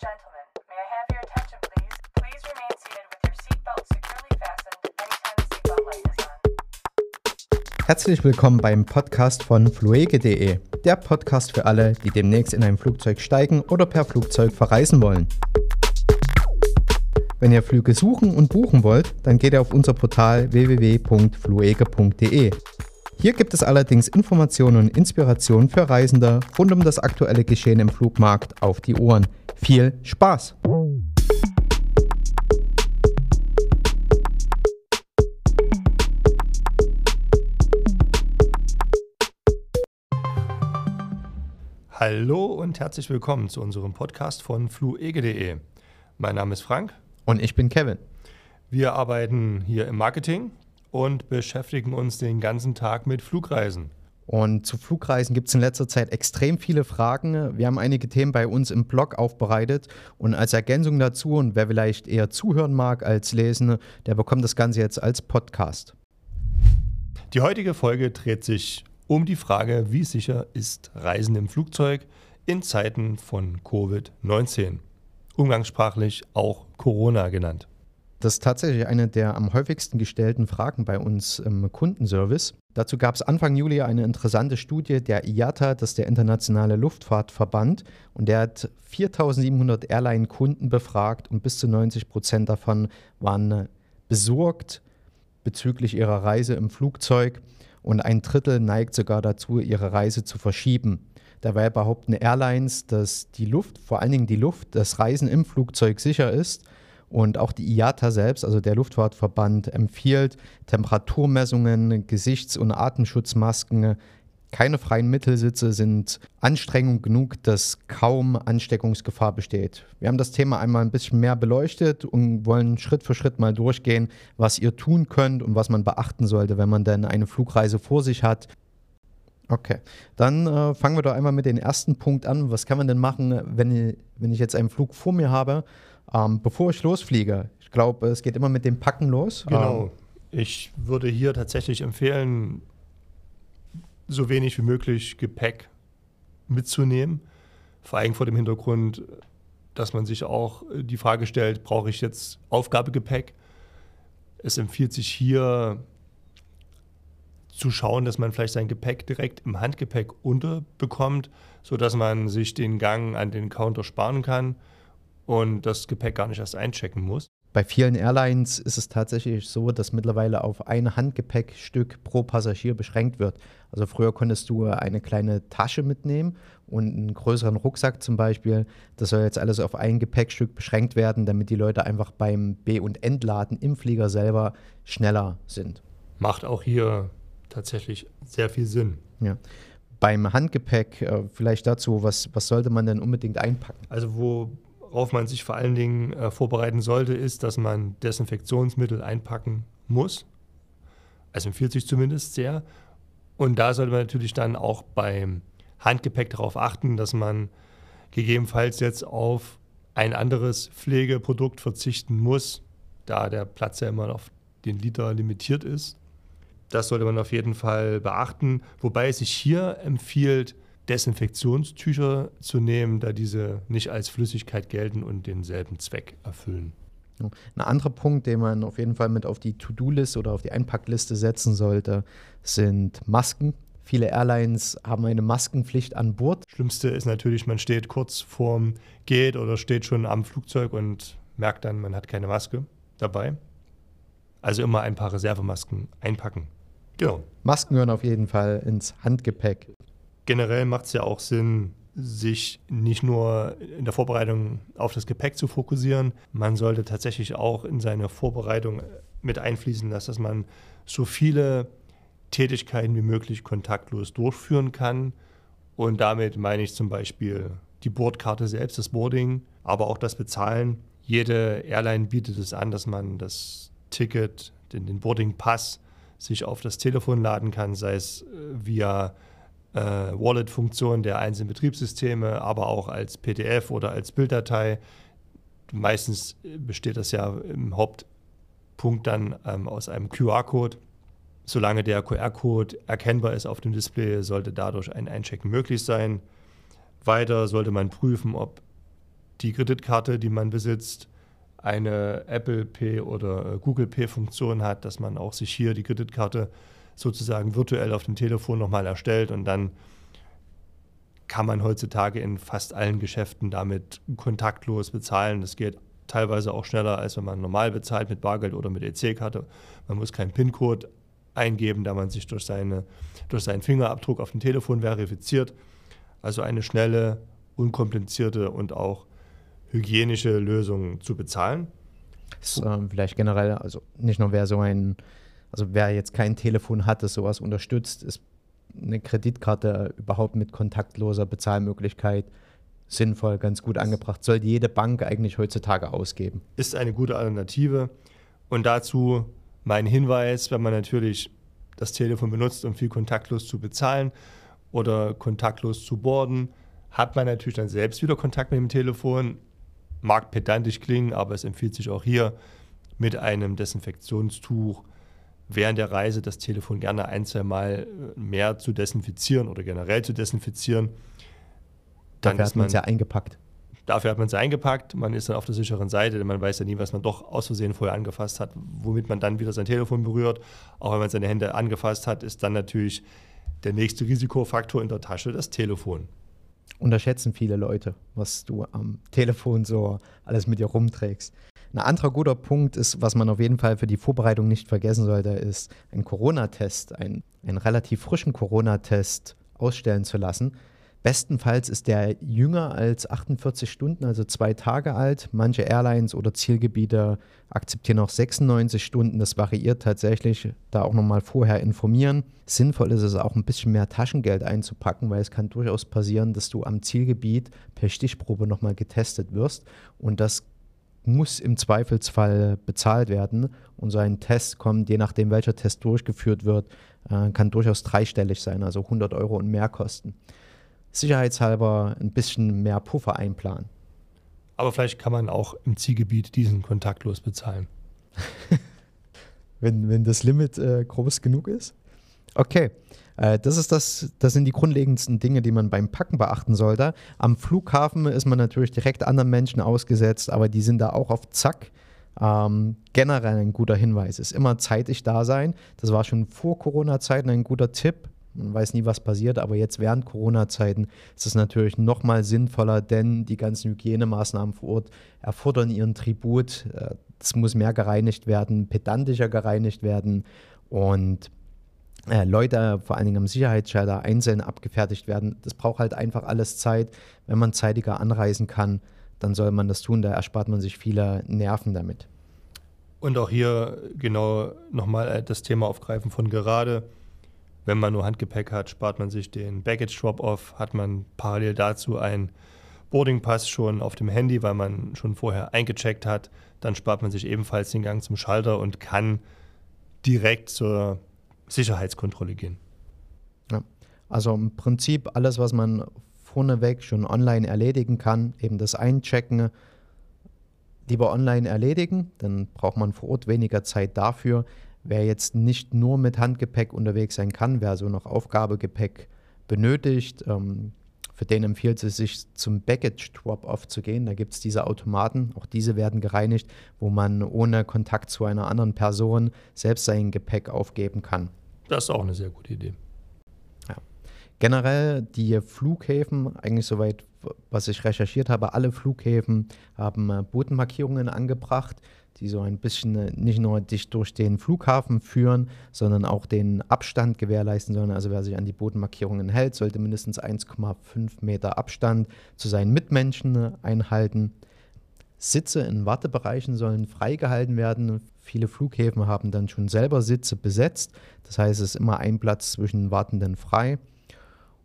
gentlemen, may I have your attention, please? Please remain seated with your seatbelt securely fastened anytime the seatbelt light is on. Herzlich willkommen beim Podcast von fluege.de, der Podcast für alle, die demnächst in ein Flugzeug steigen oder per Flugzeug verreisen wollen. Wenn ihr Flüge suchen und buchen wollt, dann geht ihr auf unser Portal www.fluege.de. Hier gibt es allerdings Informationen und Inspirationen für Reisende rund um das aktuelle Geschehen im Flugmarkt auf die Ohren. Viel Spaß! Hallo und herzlich willkommen zu unserem Podcast von fluege.de. Mein Name ist Frank. Und ich bin Kevin. Wir arbeiten hier im Marketing und beschäftigen uns den ganzen Tag mit Flugreisen. Und zu Flugreisen gibt es in letzter Zeit extrem viele Fragen. Wir haben einige Themen bei uns im Blog aufbereitet. Und als Ergänzung dazu, und wer vielleicht eher zuhören mag als lesen, der bekommt das Ganze jetzt als Podcast. Die heutige Folge dreht sich um die Frage, wie sicher ist Reisen im Flugzeug in Zeiten von Covid-19, umgangssprachlich auch Corona genannt. Das ist tatsächlich eine der am häufigsten gestellten Fragen bei uns im Kundenservice. Dazu gab es Anfang Juli eine interessante Studie der IATA, das ist der Internationale Luftfahrtverband, und der hat 4700 Airline-Kunden befragt und bis zu 90 Prozent davon waren besorgt bezüglich ihrer Reise im Flugzeug und ein Drittel neigt sogar dazu, ihre Reise zu verschieben. Dabei behaupten Airlines, dass die Luft, vor allen Dingen die Luft, das Reisen im Flugzeug sicher ist. Und auch die IATA selbst, also der Luftfahrtverband, empfiehlt Temperaturmessungen, Gesichts- und Atemschutzmasken. Keine freien Mittelsitze sind Anstrengung genug, dass kaum Ansteckungsgefahr besteht. Wir haben das Thema einmal ein bisschen mehr beleuchtet und wollen Schritt für Schritt mal durchgehen, was ihr tun könnt und was man beachten sollte, wenn man denn eine Flugreise vor sich hat. Okay, dann äh, fangen wir doch einmal mit dem ersten Punkt an. Was kann man denn machen, wenn, wenn ich jetzt einen Flug vor mir habe, ähm, bevor ich losfliege? Ich glaube, es geht immer mit dem Packen los. Genau. Ähm, Ich würde hier tatsächlich empfehlen, so wenig wie möglich Gepäck mitzunehmen. Vor allem vor dem Hintergrund, dass man sich auch die Frage stellt, brauche ich jetzt Aufgabegepäck? Es empfiehlt sich hier zu schauen, dass man vielleicht sein Gepäck direkt im Handgepäck unterbekommt, sodass man sich den Gang an den Counter sparen kann und das Gepäck gar nicht erst einchecken muss. Bei vielen Airlines ist es tatsächlich so, dass mittlerweile auf ein Handgepäckstück pro Passagier beschränkt wird. Also früher konntest du eine kleine Tasche mitnehmen und einen größeren Rucksack zum Beispiel. Das soll jetzt alles auf ein Gepäckstück beschränkt werden, damit die Leute einfach beim Be- und Entladen im Flieger selber schneller sind. Macht auch hier tatsächlich sehr viel Sinn. Ja. Beim Handgepäck, äh, vielleicht dazu, was, was sollte man denn unbedingt einpacken? Also worauf man sich vor allen Dingen äh, vorbereiten sollte, ist, dass man Desinfektionsmittel einpacken muss. Also empfiehlt sich zumindest sehr. Und da sollte man natürlich dann auch beim Handgepäck darauf achten, dass man gegebenenfalls jetzt auf ein anderes Pflegeprodukt verzichten muss, da der Platz ja immer auf den Liter limitiert ist. Das sollte man auf jeden Fall beachten, wobei es sich hier empfiehlt, Desinfektionstücher zu nehmen, da diese nicht als Flüssigkeit gelten und denselben Zweck erfüllen. Ein anderer Punkt, den man auf jeden Fall mit auf die To-Do-Liste oder auf die Einpackliste setzen sollte, sind Masken. Viele Airlines haben eine Maskenpflicht an Bord. Schlimmste ist natürlich, man steht kurz vorm Gate oder steht schon am Flugzeug und merkt dann, man hat keine Maske dabei. Also immer ein paar Reservemasken einpacken. Genau. Masken gehören auf jeden Fall ins Handgepäck. Generell macht es ja auch Sinn, sich nicht nur in der Vorbereitung auf das Gepäck zu fokussieren. Man sollte tatsächlich auch in seine Vorbereitung mit einfließen lassen, dass man so viele Tätigkeiten wie möglich kontaktlos durchführen kann. Und damit meine ich zum Beispiel die Bordkarte selbst, das Boarding, aber auch das Bezahlen. Jede Airline bietet es an, dass man das Ticket, den, den Boarding-Pass sich auf das Telefon laden kann, sei es äh, via äh, Wallet-Funktion der einzelnen Betriebssysteme, aber auch als PDF oder als Bilddatei. Meistens besteht das ja im Hauptpunkt dann ähm, aus einem QR-Code. Solange der QR-Code erkennbar ist auf dem Display, sollte dadurch ein Einchecken möglich sein. Weiter sollte man prüfen, ob die Kreditkarte, die man besitzt, eine Apple Pay oder äh, Google Pay Funktion hat, dass man auch sich hier die Kreditkarte sozusagen virtuell auf dem Telefon nochmal erstellt und dann kann man heutzutage in fast allen Geschäften damit kontaktlos bezahlen. Das geht teilweise auch schneller, als wenn man normal bezahlt mit Bargeld oder mit EC-Karte. Man muss keinen PIN-Code eingeben, da man sich durch, seine, durch seinen Fingerabdruck auf dem Telefon verifiziert. Also eine schnelle, unkomplizierte und auch hygienische Lösung zu bezahlen. Ist, äh, vielleicht generell, also nicht nur wer so ein, also wer jetzt kein Telefon hat, das sowas unterstützt, ist eine Kreditkarte überhaupt mit kontaktloser Bezahlmöglichkeit sinnvoll, ganz gut angebracht. Sollte jede Bank eigentlich heutzutage ausgeben. Ist eine gute Alternative. Und dazu mein Hinweis, wenn man natürlich das Telefon benutzt, um viel kontaktlos zu bezahlen oder kontaktlos zu boarden, hat man natürlich dann selbst wieder Kontakt mit dem Telefon. Mag pedantisch klingen, aber es empfiehlt sich auch hier mit einem Desinfektionstuch während der Reise das Telefon gerne ein, zwei Mal äh, mehr zu desinfizieren oder generell zu desinfizieren. Dann dafür hat man es ja eingepackt. Dafür hat man es eingepackt, man ist dann auf der sicheren Seite, denn man weiß ja nie, was man doch aus Versehen vorher angefasst hat, womit man dann wieder sein Telefon berührt. Auch wenn man seine Hände angefasst hat, ist dann natürlich der nächste Risikofaktor in der Tasche das Telefon. Unterschätzen viele Leute, was du am Telefon so alles mit dir rumträgst. Ein anderer guter Punkt ist, was man auf jeden Fall für die Vorbereitung nicht vergessen sollte, ist ein Corona-Test, ein, einen relativ frischen Corona-Test ausstellen zu lassen. Bestenfalls ist der jünger als 48 Stunden, also zwei Tage alt. Manche Airlines oder Zielgebiete akzeptieren auch 96 Stunden. Das variiert tatsächlich. Da auch nochmal vorher informieren. Sinnvoll ist es auch ein bisschen mehr Taschengeld einzupacken, weil es kann durchaus passieren, dass du am Zielgebiet per Stichprobe nochmal getestet wirst. Und das muss im Zweifelsfall bezahlt werden. Und so ein Test kommt, je nachdem welcher Test durchgeführt wird, äh, kann durchaus dreistellig sein, also 100 Euro und mehr kosten. Sicherheitshalber ein bisschen mehr Puffer einplanen. Aber vielleicht kann man auch im Zielgebiet diesen kontaktlos bezahlen. wenn, wenn das Limit äh, groß genug ist. Okay, äh, das, ist das, das sind die grundlegendsten Dinge, die man beim Packen beachten sollte. Am Flughafen ist man natürlich direkt anderen Menschen ausgesetzt, aber die sind da auch auf Zack. Ähm, generell ein guter Hinweis ist immer zeitig da sein. Das war schon vor Corona-Zeiten ein guter Tipp. Man weiß nie, was passiert, aber jetzt während Corona-Zeiten ist es natürlich noch mal sinnvoller, denn die ganzen Hygienemaßnahmen vor Ort erfordern ihren Tribut. Äh, es muss mehr gereinigt werden, pedantischer gereinigt werden und äh, Leute vor allen Dingen am Sicherheitsschalter einzeln abgefertigt werden. Das braucht halt einfach alles Zeit. Wenn man zeitiger anreisen kann, dann soll man das tun. Da erspart man sich viele Nerven damit. Und auch hier genau nochmal äh, das Thema aufgreifen von gerade. Wenn man nur Handgepäck hat, spart man sich den Baggage Drop-Off, hat man parallel dazu einen Boarding Pass schon auf dem Handy, weil man schon vorher eingecheckt hat. Dann spart man sich ebenfalls den Gang zum Schalter und kann direkt zur Sicherheitskontrolle gehen. Ja. Also im Prinzip alles, was man vorneweg schon online erledigen kann, eben das Einchecken, lieber online erledigen, dann braucht man vor Ort weniger Zeit dafür. Wer jetzt nicht nur mit Handgepäck unterwegs sein kann, wer so noch Aufgabegepäck benötigt, ähm, für den empfiehlt es sich zum Baggage Drop-Off zu gehen. Da gibt es diese Automaten, auch diese werden gereinigt, wo man ohne Kontakt zu einer anderen Person selbst sein Gepäck aufgeben kann. Das ist auch eine sehr gute Idee. Ja. Generell die Flughäfen, eigentlich soweit, was ich recherchiert habe, alle Flughäfen haben äh, Bodenmarkierungen angebracht, die so ein bisschen äh, nicht nur dich durch den Flughafen führen, sondern auch den Abstand gewährleisten sollen. Also wer sich an die Bodenmarkierungen hält, sollte mindestens 1,5 Meter Abstand zu seinen Mitmenschen äh, einhalten. Sitze in Wartebereichen sollen freigehalten werden. Viele Flughäfen haben dann schon selber Sitze besetzt. Das heißt, es ist immer ein Platz zwischen Wartenden frei.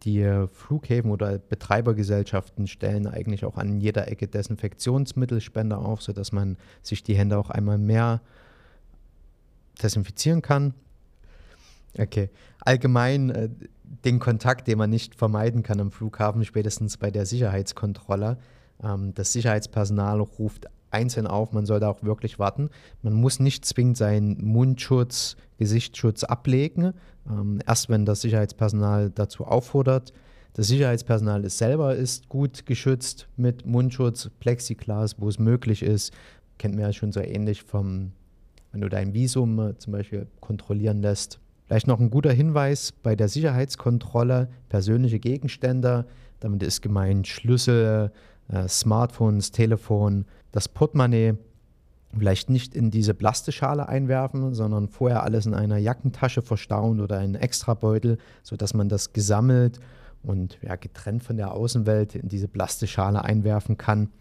Die Flughäfen oder Betreibergesellschaften stellen eigentlich auch an jeder Ecke Desinfektionsmittelspender auf, sodass man sich die Hände auch einmal mehr desinfizieren kann. Okay. Allgemein äh, den Kontakt, den man nicht vermeiden kann am Flughafen, spätestens bei der Sicherheitskontrolle. Ähm, das Sicherheitspersonal ruft einzeln auf, man sollte auch wirklich warten. Man muss nicht zwingend seinen Mundschutz, Gesichtsschutz ablegen. Ähm, erst wenn das Sicherheitspersonal dazu auffordert, Das Sicherheitspersonal ist selber ist gut geschützt mit Mundschutz, Plexiglas, wo es möglich ist. Kennt man ja schon so ähnlich vom, wenn du dein Visum äh, zum Beispiel kontrollieren lässt. Vielleicht noch ein guter Hinweis bei der Sicherheitskontrolle, persönliche Gegenstände, damit ist gemeint Schlüssel, äh, Smartphones, Telefon, das Portemonnaie, vielleicht nicht in diese Plastischale einwerfen, sondern vorher alles in einer Jackentasche verstauen oder einen Extrabeutel, sodass man das gesammelt und ja, getrennt von der Außenwelt in diese Plastischale einwerfen kann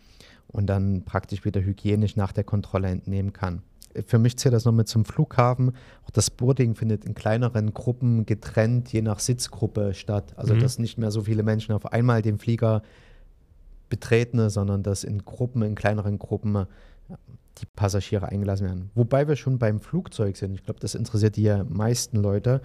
und dann praktisch wieder hygienisch nach der Kontrolle entnehmen kann. Für mich zählt das noch mit zum Flughafen. Auch das Boarding findet in kleineren Gruppen getrennt, je nach Sitzgruppe statt. Also, mhm. dass nicht mehr so viele Menschen auf einmal den Flieger betreten, sondern dass in Gruppen, in kleineren Gruppen die Passagiere eingelassen werden. Wobei wir schon beim Flugzeug sind. Ich glaube, das interessiert die meisten Leute.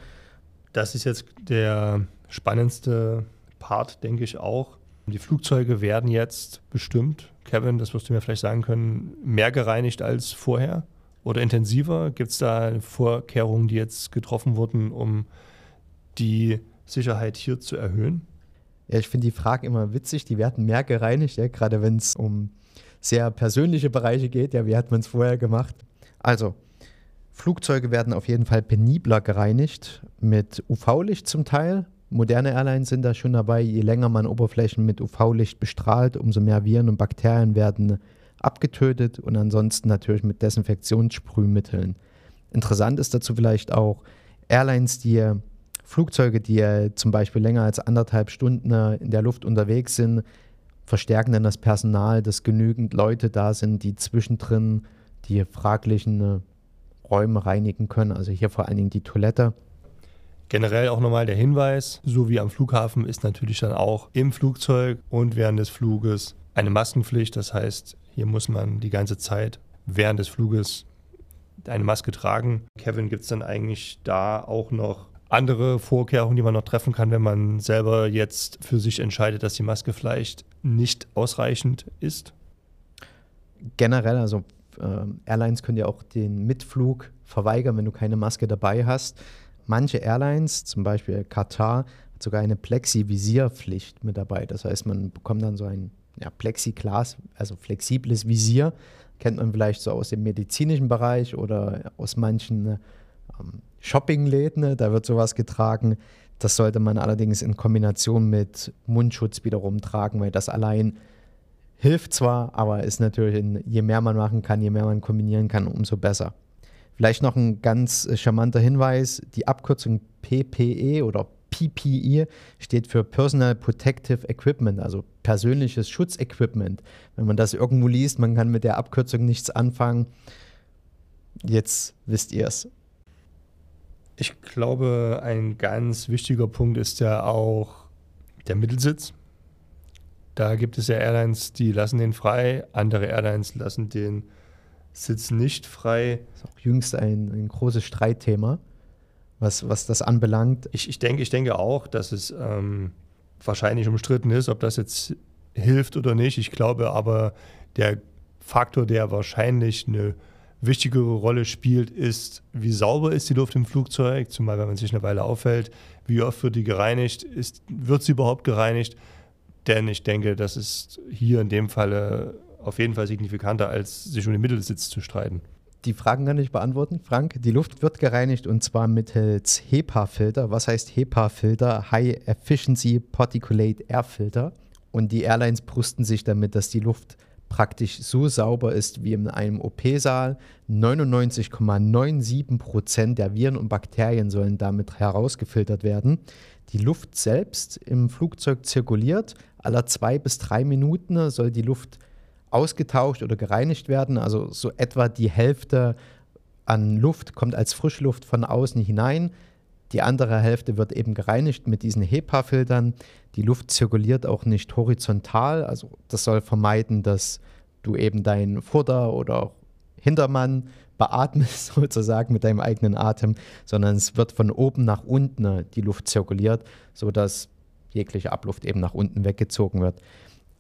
Das ist jetzt der spannendste Part, denke ich auch. Die Flugzeuge werden jetzt bestimmt, Kevin, das wirst du mir vielleicht sagen können, mehr gereinigt als vorher oder intensiver? Gibt es da Vorkehrungen, die jetzt getroffen wurden, um die Sicherheit hier zu erhöhen? Ja, ich finde die Fragen immer witzig. Die werden mehr gereinigt, ja, gerade wenn es um sehr persönliche Bereiche geht. Ja, wie hat man es vorher gemacht? Also, Flugzeuge werden auf jeden Fall penibler gereinigt, mit UV-Licht zum Teil. Moderne Airlines sind da schon dabei. Je länger man Oberflächen mit UV-Licht bestrahlt, umso mehr Viren und Bakterien werden abgetötet und ansonsten natürlich mit Desinfektionssprühmitteln. Interessant ist dazu vielleicht auch Airlines, die Flugzeuge, die zum Beispiel länger als anderthalb Stunden in der Luft unterwegs sind, verstärken dann das Personal, dass genügend Leute da sind, die zwischendrin die fraglichen äh, Räume reinigen können. Also hier vor allen Dingen die Toilette. Generell auch nochmal der Hinweis, so wie am Flughafen ist natürlich dann auch im Flugzeug und während des Fluges eine Maskenpflicht. Das heißt, hier muss man die ganze Zeit während des Fluges eine Maske tragen. Kevin, gibt es dann eigentlich da auch noch andere Vorkehrungen, die man noch treffen kann, wenn man selber jetzt für sich entscheidet, dass die Maske vielleicht nicht ausreichend ist? Generell, also äh, Airlines können ja auch den Mitflug verweigern, wenn du keine Maske dabei hast. Manche Airlines, zum Beispiel Katar, hat sogar eine Plexi-Visierpflicht mit dabei. Das heißt, man bekommt dann so ein ja, Plexiglas, also flexibles Visier. Kennt man vielleicht so aus dem medizinischen Bereich oder aus manchen ähm, Shoppingläden, da wird sowas getragen. Das sollte man allerdings in Kombination mit Mundschutz wiederum tragen, weil das allein hilft zwar, aber ist natürlich, je mehr man machen kann, je mehr man kombinieren kann, umso besser. Vielleicht noch ein ganz charmanter Hinweis: Die Abkürzung PPE oder PPE steht für Personal Protective Equipment, also persönliches Schutzequipment. Wenn man das irgendwo liest, man kann mit der Abkürzung nichts anfangen. Jetzt wisst ihr es. Ich glaube, ein ganz wichtiger Punkt ist ja auch der Mittelsitz. Da gibt es ja Airlines, die lassen den frei, andere Airlines lassen den Sitz nicht frei. Das ist auch jüngst ein, ein großes Streitthema, was, was das anbelangt. Ich, ich, denke, ich denke auch, dass es ähm, wahrscheinlich umstritten ist, ob das jetzt hilft oder nicht. Ich glaube aber, der Faktor, der wahrscheinlich eine wichtigere Rolle spielt, ist, wie sauber ist die Luft im Flugzeug, zumal wenn man sich eine Weile aufhält, wie oft wird die gereinigt, ist, wird sie überhaupt gereinigt? Denn ich denke, das ist hier in dem Falle auf jeden Fall signifikanter, als sich um den Mittelsitz zu streiten. Die Fragen kann ich beantworten, Frank. Die Luft wird gereinigt und zwar mittels HEPA-Filter. Was heißt HEPA-Filter? High Efficiency Particulate Air Filter. Und die Airlines brüsten sich damit, dass die Luft praktisch so sauber ist wie in einem OP-Saal. 99,97 Prozent der Viren und Bakterien sollen damit herausgefiltert werden. Die Luft selbst im Flugzeug zirkuliert. Aller zwei bis drei Minuten soll die Luft ausgetauscht oder gereinigt werden. Also so etwa die Hälfte an Luft kommt als Frischluft von außen hinein. Die andere Hälfte wird eben gereinigt mit diesen HEPA-Filtern. Die Luft zirkuliert auch nicht horizontal. Also das soll vermeiden, dass du eben deinen Vorder- oder Hintermann beatmest sozusagen mit deinem eigenen Atem, sondern es wird von oben nach unten die Luft zirkuliert, sodass jegliche Abluft eben nach unten weggezogen wird.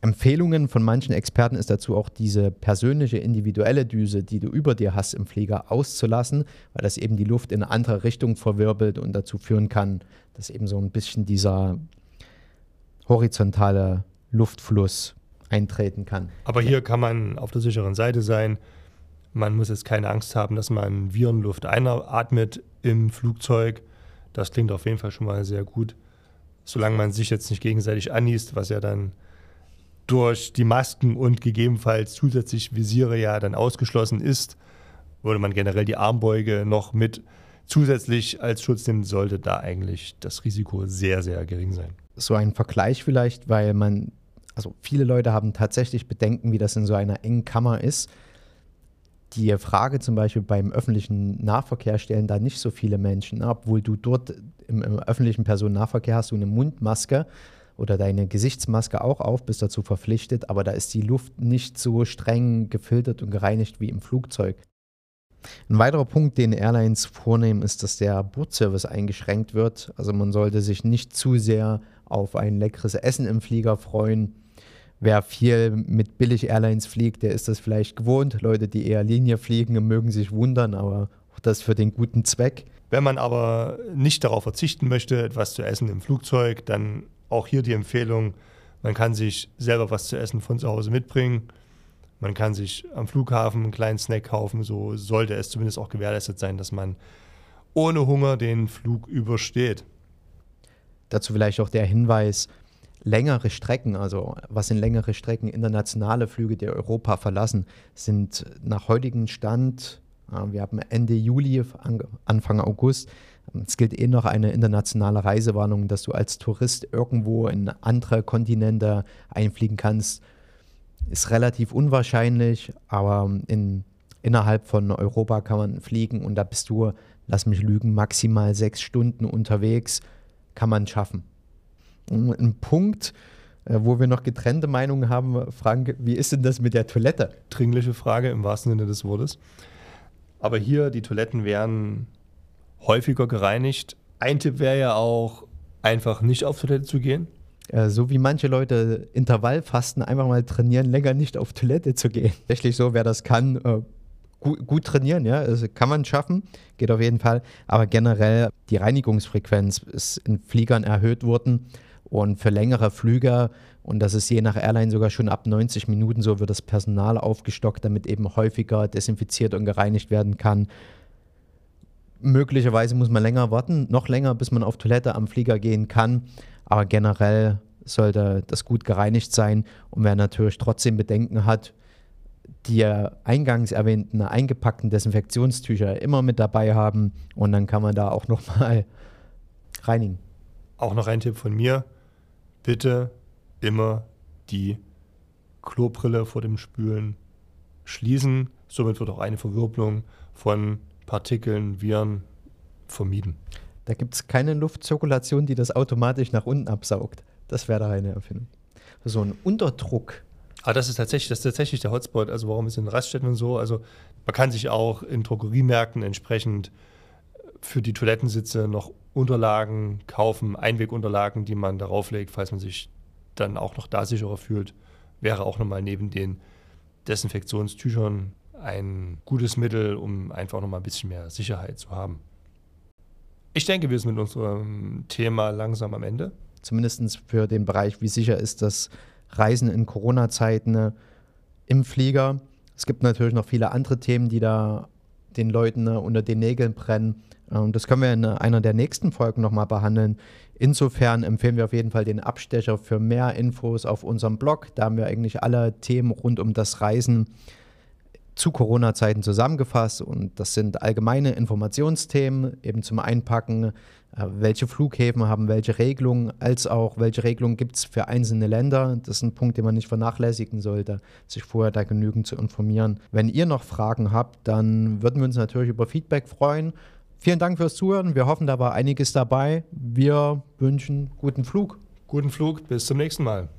Empfehlungen von manchen Experten ist dazu auch diese persönliche individuelle Düse, die du über dir hast im Flieger, auszulassen, weil das eben die Luft in eine andere Richtung verwirbelt und dazu führen kann, dass eben so ein bisschen dieser horizontale Luftfluss eintreten kann. Aber hier kann man auf der sicheren Seite sein. Man muss jetzt keine Angst haben, dass man Virenluft einatmet im Flugzeug. Das klingt auf jeden Fall schon mal sehr gut. Solange man sich jetzt nicht gegenseitig anniest, was ja dann durch die Masken und gegebenenfalls zusätzlich Visiere ja dann ausgeschlossen ist, würde man generell die Armbeuge noch mit zusätzlich als Schutz nehmen, sollte da eigentlich das Risiko sehr, sehr gering sein. So ein Vergleich vielleicht, weil man, also viele Leute haben tatsächlich Bedenken, wie das in so einer engen Kammer ist. Die Frage zum Beispiel beim öffentlichen Nahverkehr stellen da nicht so viele Menschen, obwohl du dort im, im öffentlichen Personennahverkehr hast du eine Mundmaske oder deine Gesichtsmaske auch auf, bist dazu verpflichtet, aber da ist die Luft nicht so streng gefiltert und gereinigt wie im Flugzeug. Ein weiterer Punkt, den Airlines vornehmen, ist, dass der Bordservice eingeschränkt wird. Also man sollte sich nicht zu sehr auf ein leckeres Essen im Flieger freuen. Wer viel mit Billig-Airlines fliegt, der ist das vielleicht gewohnt. Leute, die eher Linie fliegen, mögen sich wundern, aber auch das für den guten Zweck. Wenn man aber nicht darauf verzichten möchte, etwas zu essen im Flugzeug, dann auch hier die Empfehlung, man kann sich selber was zu essen von zu Hause mitbringen. Man kann sich am Flughafen einen kleinen Snack kaufen. So sollte es zumindest auch gewährleistet sein, dass man ohne Hunger den Flug übersteht. Dazu vielleicht auch der Hinweis, längere Strecken, also was sind längere Strecken, internationale Flüge, die Europa verlassen, sind nach heutigem Stand, äh, wir haben Ende Juli, Anfang August, es gilt eh noch eine internationale Reisewarnung, dass du als Tourist irgendwo in andere Kontinente einfliegen kannst. Ist relativ unwahrscheinlich, aber in, innerhalb von Europa kann man fliegen und da bist du, lass mich lügen, maximal sechs Stunden unterwegs, kann man schaffen. Ein Punkt, äh, wo wir noch getrennte Meinungen haben, Frank, wie ist denn das mit der Toilette? Dringliche Frage im wahrsten Sinne des Wortes. Aber hier, die Toiletten werden häufiger gereinigt. Ein Tipp wäre ja auch, einfach nicht auf Toilette zu gehen. Äh, so wie manche Leute Intervallfasten einfach mal trainieren, länger nicht auf Toilette zu gehen. Tatsächlich so, wer das kann, äh, gut, gut, trainieren, ja, also kann man schaffen, geht auf jeden Fall. Aber generell die Reinigungsfrequenz ist in Fliegern erhöht worden und für längere Flüge und das ist je nach Airline sogar schon ab 90 Minuten so, wird das Personal aufgestockt, damit eben häufiger desinfiziert und gereinigt werden kann. Möglicherweise muss man länger warten, noch länger, bis man auf Toilette am Flieger gehen kann. Aber generell sollte das gut gereinigt sein. Und wer natürlich trotzdem Bedenken hat, die eingangs erwähnten eingepackten Desinfektionstücher immer mit dabei haben und dann kann man da auch nochmal reinigen. Auch noch ein Tipp von mir, bitte immer die Klobrille vor dem Spülen schließen. Somit wird auch eine Verwirbelung von Partikeln, Viren vermieden. Da gibt es keine Luftzirkulation, die das automatisch nach unten absaugt. Das wäre da eine Erfindung. So ein Unterdruck. Ah, das ist tatsächlich, das ist tatsächlich der Hotspot. Also warum ist in Raststätten und so? Also man kann sich auch in Drogeriemärkten entsprechend für die Toilettensitze noch Unterlagen kaufen, Einwegunterlagen, die man darauf legt, falls man sich dann auch noch da sicherer fühlt. Wäre auch nochmal neben den Desinfektionstüchern ein gutes Mittel, um einfach nochmal ein bisschen mehr Sicherheit zu haben. Ich denke, wir sind mit unserem Thema langsam am Ende. Zumindest für den Bereich, wie sicher ist das Reisen in Corona-Zeiten äh, im Flieger. Es gibt natürlich noch viele andere Themen, die da den Leuten äh, unter den Nägeln brennen. Und das können wir in einer der nächsten Folgen nochmal behandeln. Insofern empfehlen wir auf jeden Fall den Abstecher für mehr Infos auf unserem Blog. Da haben wir eigentlich alle Themen rund um das Reisen zu Corona-Zeiten zusammengefasst und das sind allgemeine Informationsthemen, eben zum Einpacken, äh, welche Flughäfen haben welche Regelungen, als auch welche Regelungen gibt es für einzelne Länder. Das ist ein Punkt, den man nicht vernachlässigen sollte, sich vorher da genügend zu informieren. Wenn ihr noch Fragen habt, dann würden wir uns natürlich über Feedback freuen. Vielen Dank fürs Zuhören. Wir hoffen, da war einiges dabei. Wir wünschen guten Flug. Guten Flug, bis zum nächsten Mal.